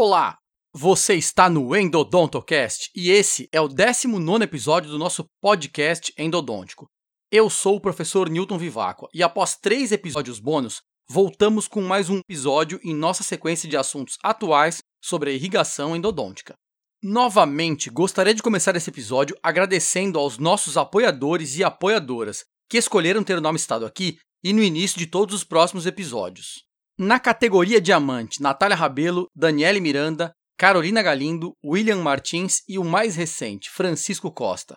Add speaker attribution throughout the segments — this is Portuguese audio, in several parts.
Speaker 1: Olá, você está no Endodontocast e esse é o 19 episódio do nosso podcast endodôntico. Eu sou o professor Newton Vivacqua e após três episódios bônus, voltamos com mais um episódio em nossa sequência de assuntos atuais sobre a irrigação endodôntica. Novamente, gostaria de começar esse episódio agradecendo aos nossos apoiadores e apoiadoras que escolheram ter o nome citado aqui e no início de todos os próximos episódios. Na categoria Diamante, Natália Rabelo, Daniele Miranda, Carolina Galindo, William Martins e o mais recente, Francisco Costa.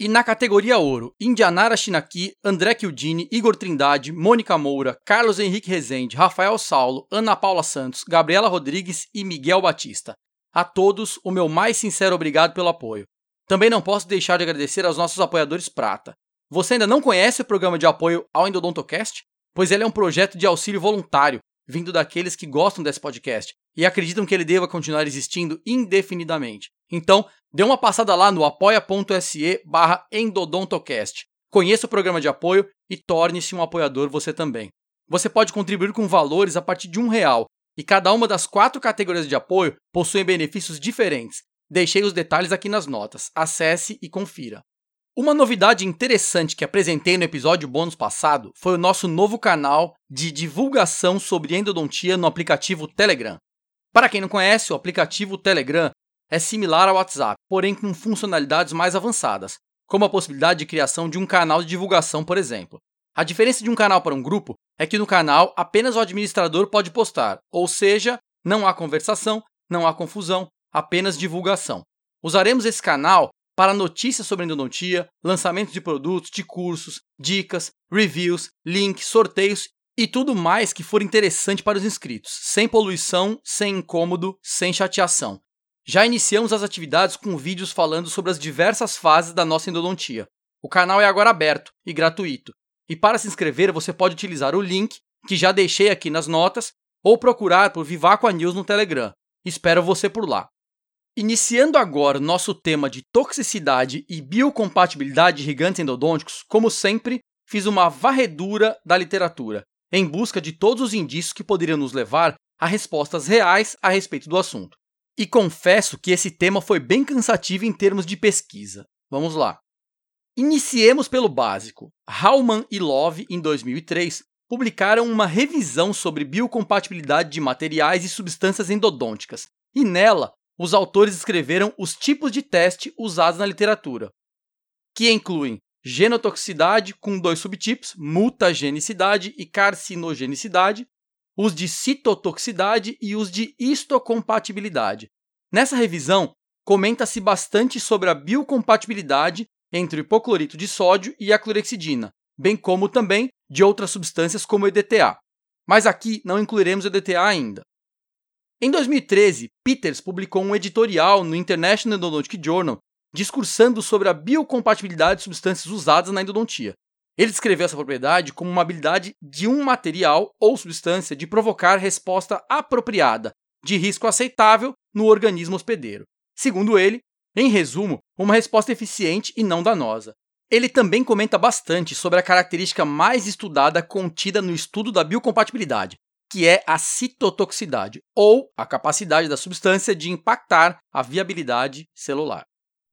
Speaker 1: E na categoria Ouro, Indianara Shinaki, André Chiudini, Igor Trindade, Mônica Moura, Carlos Henrique Rezende, Rafael Saulo, Ana Paula Santos, Gabriela Rodrigues e Miguel Batista. A todos, o meu mais sincero obrigado pelo apoio. Também não posso deixar de agradecer aos nossos apoiadores prata. Você ainda não conhece o programa de apoio ao Endodontocast? Pois ele é um projeto de auxílio voluntário, vindo daqueles que gostam desse podcast e acreditam que ele deva continuar existindo indefinidamente. Então, dê uma passada lá no apoia.se barra endodontocast. Conheça o programa de apoio e torne-se um apoiador você também. Você pode contribuir com valores a partir de um real e cada uma das quatro categorias de apoio possui benefícios diferentes. Deixei os detalhes aqui nas notas. Acesse e confira. Uma novidade interessante que apresentei no episódio bônus passado foi o nosso novo canal de divulgação sobre endodontia no aplicativo Telegram. Para quem não conhece, o aplicativo Telegram é similar ao WhatsApp, porém com funcionalidades mais avançadas, como a possibilidade de criação de um canal de divulgação, por exemplo. A diferença de um canal para um grupo é que no canal apenas o administrador pode postar, ou seja, não há conversação, não há confusão, apenas divulgação. Usaremos esse canal para notícias sobre endodontia, lançamentos de produtos, de cursos, dicas, reviews, links, sorteios e tudo mais que for interessante para os inscritos, sem poluição, sem incômodo, sem chateação. Já iniciamos as atividades com vídeos falando sobre as diversas fases da nossa endodontia. O canal é agora aberto e gratuito, e para se inscrever, você pode utilizar o link que já deixei aqui nas notas ou procurar por Vivaco News no Telegram. Espero você por lá. Iniciando agora nosso tema de toxicidade e biocompatibilidade de gigantes endodônticos, como sempre, fiz uma varredura da literatura, em busca de todos os indícios que poderiam nos levar a respostas reais a respeito do assunto. E confesso que esse tema foi bem cansativo em termos de pesquisa. Vamos lá. Iniciemos pelo básico. Hauman e Love, em 2003, publicaram uma revisão sobre biocompatibilidade de materiais e substâncias endodônticas, e nela os autores escreveram os tipos de teste usados na literatura, que incluem genotoxicidade com dois subtipos, mutagenicidade e carcinogenicidade, os de citotoxicidade e os de histocompatibilidade. Nessa revisão, comenta-se bastante sobre a biocompatibilidade entre o hipoclorito de sódio e a clorexidina, bem como também de outras substâncias como o EDTA. Mas aqui não incluiremos o EDTA ainda. Em 2013, Peters publicou um editorial no International Endodontic Journal discursando sobre a biocompatibilidade de substâncias usadas na endodontia. Ele descreveu essa propriedade como uma habilidade de um material ou substância de provocar resposta apropriada, de risco aceitável, no organismo hospedeiro. Segundo ele, em resumo, uma resposta eficiente e não danosa. Ele também comenta bastante sobre a característica mais estudada contida no estudo da biocompatibilidade, que é a citotoxicidade, ou a capacidade da substância de impactar a viabilidade celular.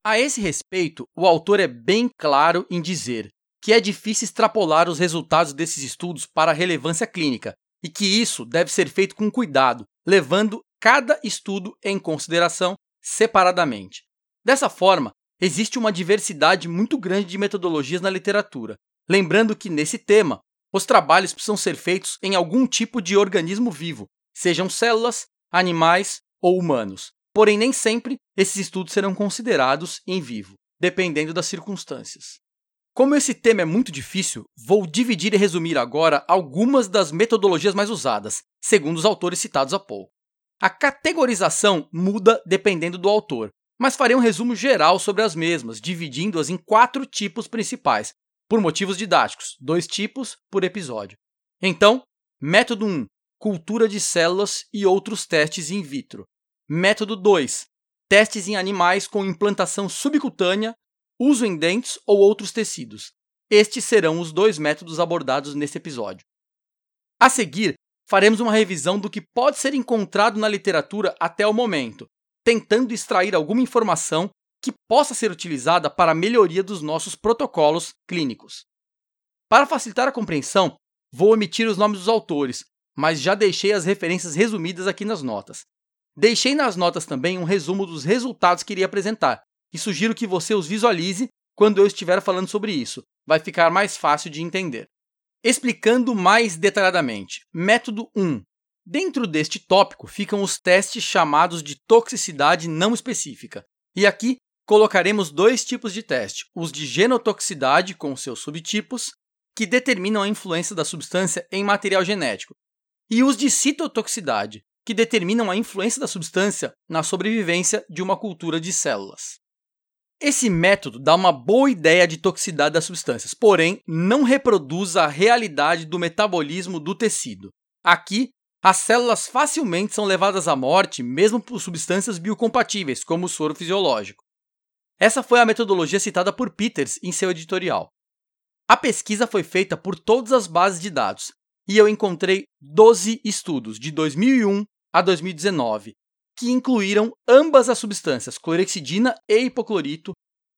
Speaker 1: A esse respeito, o autor é bem claro em dizer que é difícil extrapolar os resultados desses estudos para a relevância clínica e que isso deve ser feito com cuidado, levando cada estudo em consideração separadamente. Dessa forma, existe uma diversidade muito grande de metodologias na literatura. Lembrando que, nesse tema, os trabalhos precisam ser feitos em algum tipo de organismo vivo, sejam células, animais ou humanos. Porém, nem sempre esses estudos serão considerados em vivo, dependendo das circunstâncias. Como esse tema é muito difícil, vou dividir e resumir agora algumas das metodologias mais usadas, segundo os autores citados há pouco. A categorização muda dependendo do autor, mas farei um resumo geral sobre as mesmas, dividindo-as em quatro tipos principais, por motivos didáticos, dois tipos por episódio. Então, método 1, cultura de células e outros testes in vitro. Método 2, testes em animais com implantação subcutânea, uso em dentes ou outros tecidos. Estes serão os dois métodos abordados neste episódio. A seguir, faremos uma revisão do que pode ser encontrado na literatura até o momento, tentando extrair alguma informação que possa ser utilizada para a melhoria dos nossos protocolos clínicos. Para facilitar a compreensão, vou omitir os nomes dos autores, mas já deixei as referências resumidas aqui nas notas. Deixei nas notas também um resumo dos resultados que iria apresentar, e sugiro que você os visualize quando eu estiver falando sobre isso. Vai ficar mais fácil de entender. Explicando mais detalhadamente. Método 1. Dentro deste tópico ficam os testes chamados de toxicidade não específica. E aqui colocaremos dois tipos de teste: os de genotoxicidade, com seus subtipos, que determinam a influência da substância em material genético, e os de citotoxicidade, que determinam a influência da substância na sobrevivência de uma cultura de células. Esse método dá uma boa ideia de toxicidade das substâncias, porém não reproduz a realidade do metabolismo do tecido. Aqui, as células facilmente são levadas à morte mesmo por substâncias biocompatíveis, como o soro fisiológico. Essa foi a metodologia citada por Peters em seu editorial. A pesquisa foi feita por todas as bases de dados e eu encontrei 12 estudos de 2001 a 2019 que incluíram ambas as substâncias, clorexidina e hipoclorito,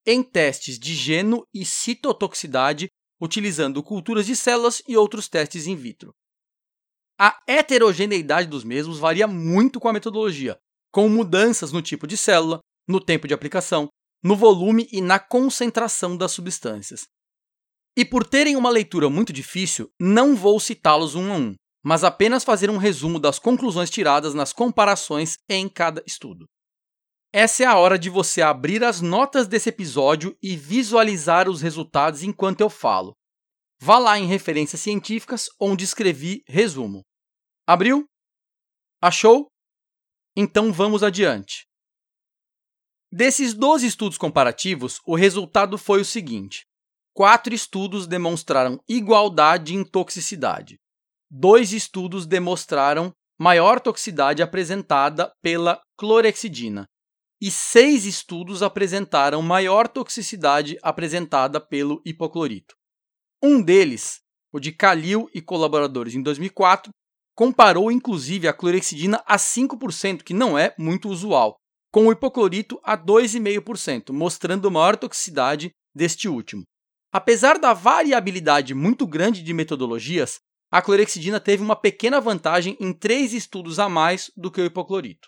Speaker 1: em testes de geno e citotoxicidade, utilizando culturas de células e outros testes in vitro. A heterogeneidade dos mesmos varia muito com a metodologia, com mudanças no tipo de célula, no tempo de aplicação, no volume e na concentração das substâncias. E por terem uma leitura muito difícil, não vou citá-los um a um mas apenas fazer um resumo das conclusões tiradas nas comparações em cada estudo. Essa é a hora de você abrir as notas desse episódio e visualizar os resultados enquanto eu falo. Vá lá em referências científicas onde escrevi resumo. Abriu? Achou? Então vamos adiante. Desses 12 estudos comparativos, o resultado foi o seguinte: quatro estudos demonstraram igualdade em toxicidade. Dois estudos demonstraram maior toxicidade apresentada pela clorexidina. E seis estudos apresentaram maior toxicidade apresentada pelo hipoclorito. Um deles, o de Kalil e colaboradores em 2004, comparou inclusive a clorexidina a 5%, que não é muito usual, com o hipoclorito a 2,5%, mostrando maior toxicidade deste último. Apesar da variabilidade muito grande de metodologias, a clorexidina teve uma pequena vantagem em três estudos a mais do que o hipoclorito.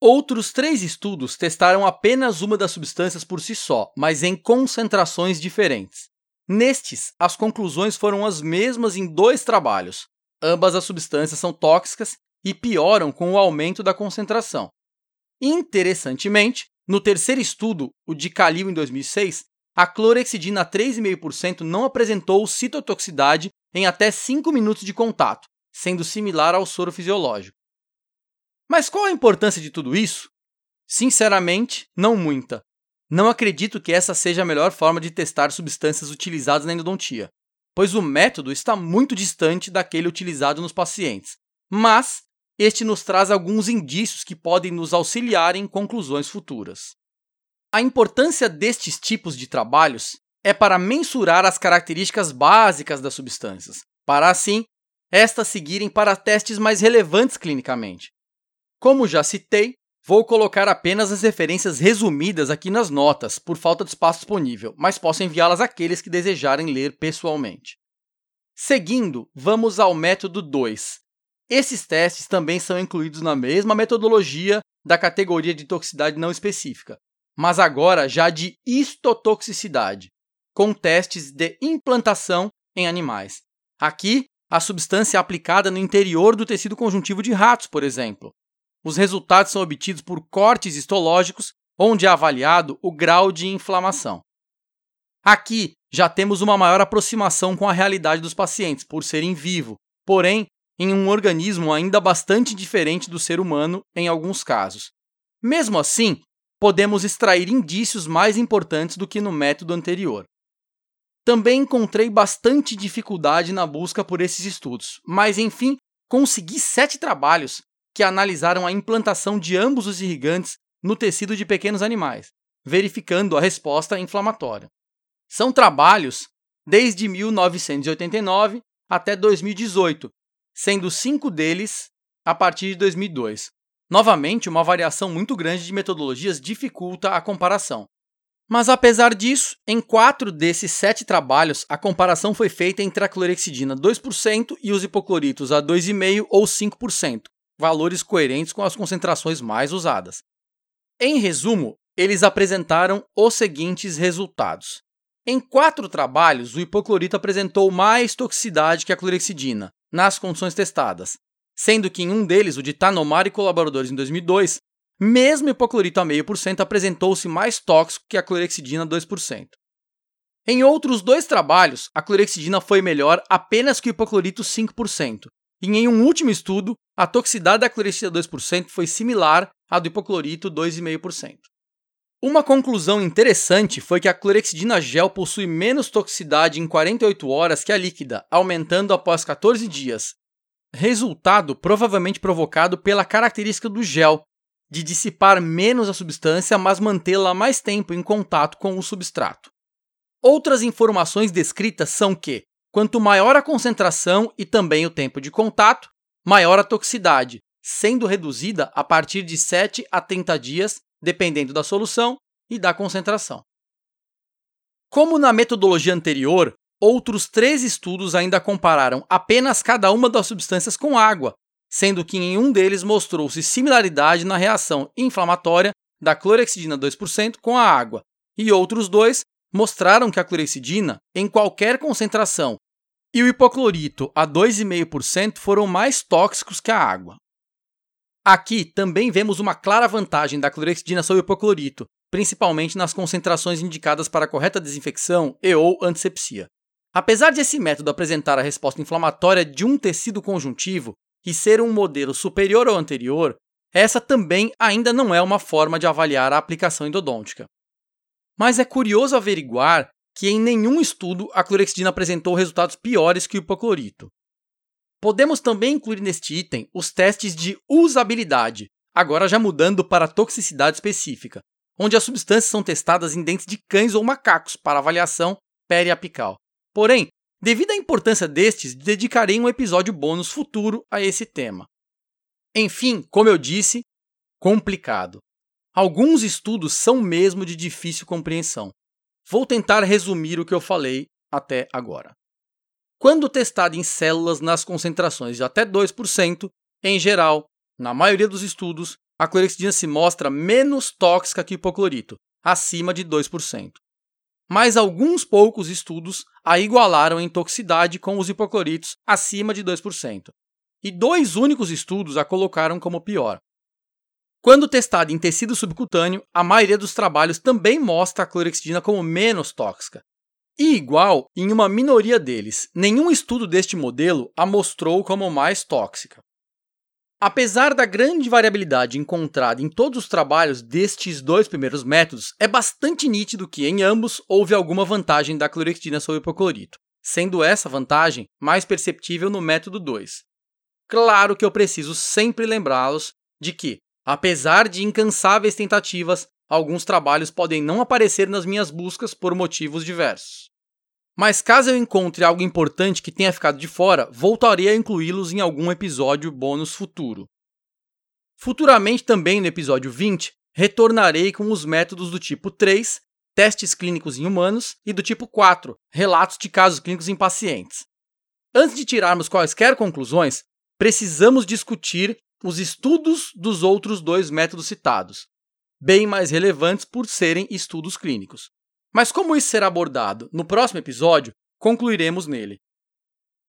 Speaker 1: Outros três estudos testaram apenas uma das substâncias por si só, mas em concentrações diferentes. Nestes, as conclusões foram as mesmas em dois trabalhos. Ambas as substâncias são tóxicas e pioram com o aumento da concentração. Interessantemente, no terceiro estudo, o de Calil em 2006, a clorexidina a 3,5% não apresentou citotoxicidade em até 5 minutos de contato, sendo similar ao soro fisiológico. Mas qual a importância de tudo isso? Sinceramente, não muita. Não acredito que essa seja a melhor forma de testar substâncias utilizadas na endodontia, pois o método está muito distante daquele utilizado nos pacientes. Mas este nos traz alguns indícios que podem nos auxiliar em conclusões futuras. A importância destes tipos de trabalhos é para mensurar as características básicas das substâncias, para assim estas seguirem para testes mais relevantes clinicamente. Como já citei, vou colocar apenas as referências resumidas aqui nas notas, por falta de espaço disponível, mas posso enviá-las àqueles que desejarem ler pessoalmente. Seguindo, vamos ao método 2. Esses testes também são incluídos na mesma metodologia da categoria de toxicidade não específica, mas agora já de histotoxicidade, com testes de implantação em animais. Aqui, a substância é aplicada no interior do tecido conjuntivo de ratos, por exemplo. Os resultados são obtidos por cortes histológicos, onde é avaliado o grau de inflamação. Aqui já temos uma maior aproximação com a realidade dos pacientes, por ser em vivo, porém em um organismo ainda bastante diferente do ser humano em alguns casos. Mesmo assim, podemos extrair indícios mais importantes do que no método anterior. Também encontrei bastante dificuldade na busca por esses estudos, mas enfim, consegui sete trabalhos que analisaram a implantação de ambos os irrigantes no tecido de pequenos animais, verificando a resposta inflamatória. São trabalhos desde 1989 até 2018, sendo cinco deles a partir de 2002. Novamente, uma variação muito grande de metodologias dificulta a comparação. Mas apesar disso, em quatro desses sete trabalhos, a comparação foi feita entre a clorexidina 2% e os hipocloritos a 2,5% ou 5%, valores coerentes com as concentrações mais usadas. Em resumo, eles apresentaram os seguintes resultados. Em quatro trabalhos, o hipoclorito apresentou mais toxicidade que a clorexidina, nas condições testadas, sendo que em um deles, o de Tanomar e colaboradores em 2002, mesmo hipoclorito a 0,5% apresentou-se mais tóxico que a clorexidina 2%. Em outros dois trabalhos, a clorexidina foi melhor apenas que o hipoclorito 5%, e em um último estudo, a toxicidade da clorexidina 2% foi similar à do hipoclorito 2,5%. Uma conclusão interessante foi que a clorexidina gel possui menos toxicidade em 48 horas que a líquida, aumentando após 14 dias. Resultado provavelmente provocado pela característica do gel, de dissipar menos a substância, mas mantê-la mais tempo em contato com o substrato. Outras informações descritas são que, quanto maior a concentração e também o tempo de contato, maior a toxicidade, sendo reduzida a partir de 7 a 30 dias dependendo da solução e da concentração. Como na metodologia anterior, outros três estudos ainda compararam apenas cada uma das substâncias com água, sendo que em um deles mostrou-se similaridade na reação inflamatória da clorexidina 2% com a água, e outros dois mostraram que a clorexidina, em qualquer concentração, e o hipoclorito a 2,5% foram mais tóxicos que a água. Aqui também vemos uma clara vantagem da clorexidina sobre o hipoclorito, principalmente nas concentrações indicadas para correta desinfecção e ou antisepsia. Apesar de esse método apresentar a resposta inflamatória de um tecido conjuntivo e ser um modelo superior ao anterior, essa também ainda não é uma forma de avaliar a aplicação endodôntica. Mas é curioso averiguar que em nenhum estudo a clorexidina apresentou resultados piores que o hipoclorito. Podemos também incluir neste item os testes de usabilidade, agora já mudando para toxicidade específica, onde as substâncias são testadas em dentes de cães ou macacos para avaliação periapical. Porém, devido à importância destes, dedicarei um episódio bônus futuro a esse tema. Enfim, como eu disse, complicado. Alguns estudos são mesmo de difícil compreensão. Vou tentar resumir o que eu falei até agora. Quando testada em células nas concentrações de até 2%, em geral, na maioria dos estudos, a clorexidina se mostra menos tóxica que o hipoclorito, acima de 2%. Mas alguns poucos estudos a igualaram em toxicidade com os hipocloritos acima de 2%, e dois únicos estudos a colocaram como pior. Quando testada em tecido subcutâneo, a maioria dos trabalhos também mostra a clorexidina como menos tóxica, e igual em uma minoria deles. Nenhum estudo deste modelo a mostrou como mais tóxica. Apesar da grande variabilidade encontrada em todos os trabalhos destes dois primeiros métodos, é bastante nítido que em ambos houve alguma vantagem da clorexidina sobre o hipoclorito, sendo essa vantagem mais perceptível no método 2. Claro que eu preciso sempre lembrá-los de que, apesar de incansáveis tentativas, alguns trabalhos podem não aparecer nas minhas buscas por motivos diversos. Mas caso eu encontre algo importante que tenha ficado de fora, voltarei a incluí-los em algum episódio bônus futuro. Futuramente, também no episódio 20, retornarei com os métodos do tipo 3, testes clínicos em humanos, e do tipo 4, relatos de casos clínicos em pacientes. Antes de tirarmos quaisquer conclusões, precisamos discutir os estudos dos outros dois métodos citados, bem mais relevantes por serem estudos clínicos. Mas como isso será abordado no próximo episódio, concluiremos nele.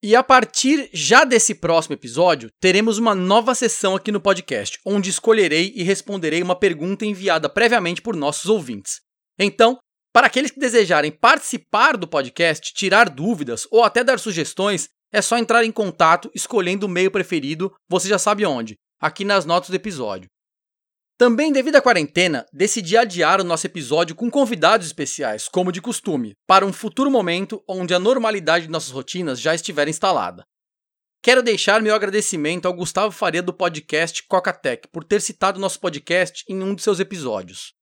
Speaker 1: E a partir já desse próximo episódio, teremos uma nova sessão aqui no podcast, onde escolherei e responderei uma pergunta enviada previamente por nossos ouvintes. Então, para aqueles que desejarem participar do podcast, tirar dúvidas ou até dar sugestões, é só entrar em contato escolhendo o meio preferido, você já sabe onde, aqui nas notas do episódio. Também, devido à quarentena, decidi adiar o nosso episódio com convidados especiais, como de costume, para um futuro momento onde a normalidade de nossas rotinas já estiver instalada. Quero deixar meu agradecimento ao Gustavo Faria do podcast Cocatec por ter citado nosso podcast em um de seus episódios.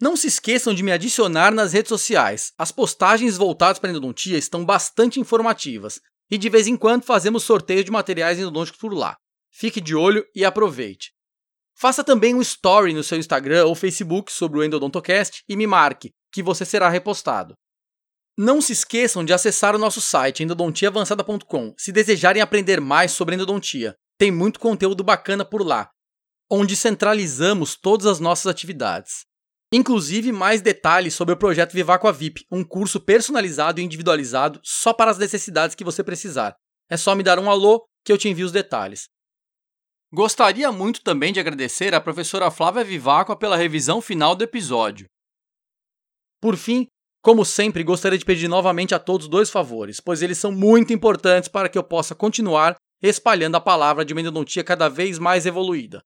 Speaker 1: Não se esqueçam de me adicionar nas redes sociais. As postagens voltadas para a endodontia estão bastante informativas, e de vez em quando fazemos sorteio de materiais endodônticos por lá. Fique de olho e aproveite. Faça também um story no seu Instagram ou Facebook sobre o Endodontocast e me marque, que você será repostado. Não se esqueçam de acessar o nosso site endodontiaavançada.com se desejarem aprender mais sobre endodontia. Tem muito conteúdo bacana por lá, onde centralizamos todas as nossas atividades. Inclusive mais detalhes sobre o projeto Vivacqua VIP, um curso personalizado e individualizado só para as necessidades que você precisar. É só me dar um alô que eu te envio os detalhes. Gostaria muito também de agradecer à professora Flávia Vivacqua pela revisão final do episódio. Por fim, como sempre, gostaria de pedir novamente a todos dois favores, pois eles são muito importantes para que eu possa continuar espalhando a palavra de uma endodontia cada vez mais evoluída.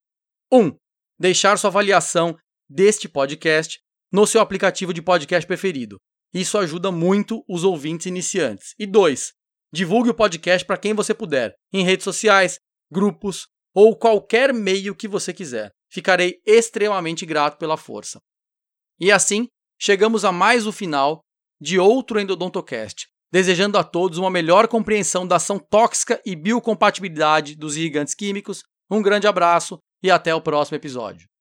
Speaker 1: 1. Um, deixar sua avaliação deste podcast no seu aplicativo de podcast preferido. Isso ajuda muito os ouvintes iniciantes. E 2. Divulgue o podcast para quem você puder, em redes sociais, grupos ou qualquer meio que você quiser. Ficarei extremamente grato pela força. E assim, chegamos a mais o final de outro Endodontocast, desejando a todos uma melhor compreensão da ação tóxica e biocompatibilidade dos irrigantes químicos. Um grande abraço e até o próximo episódio.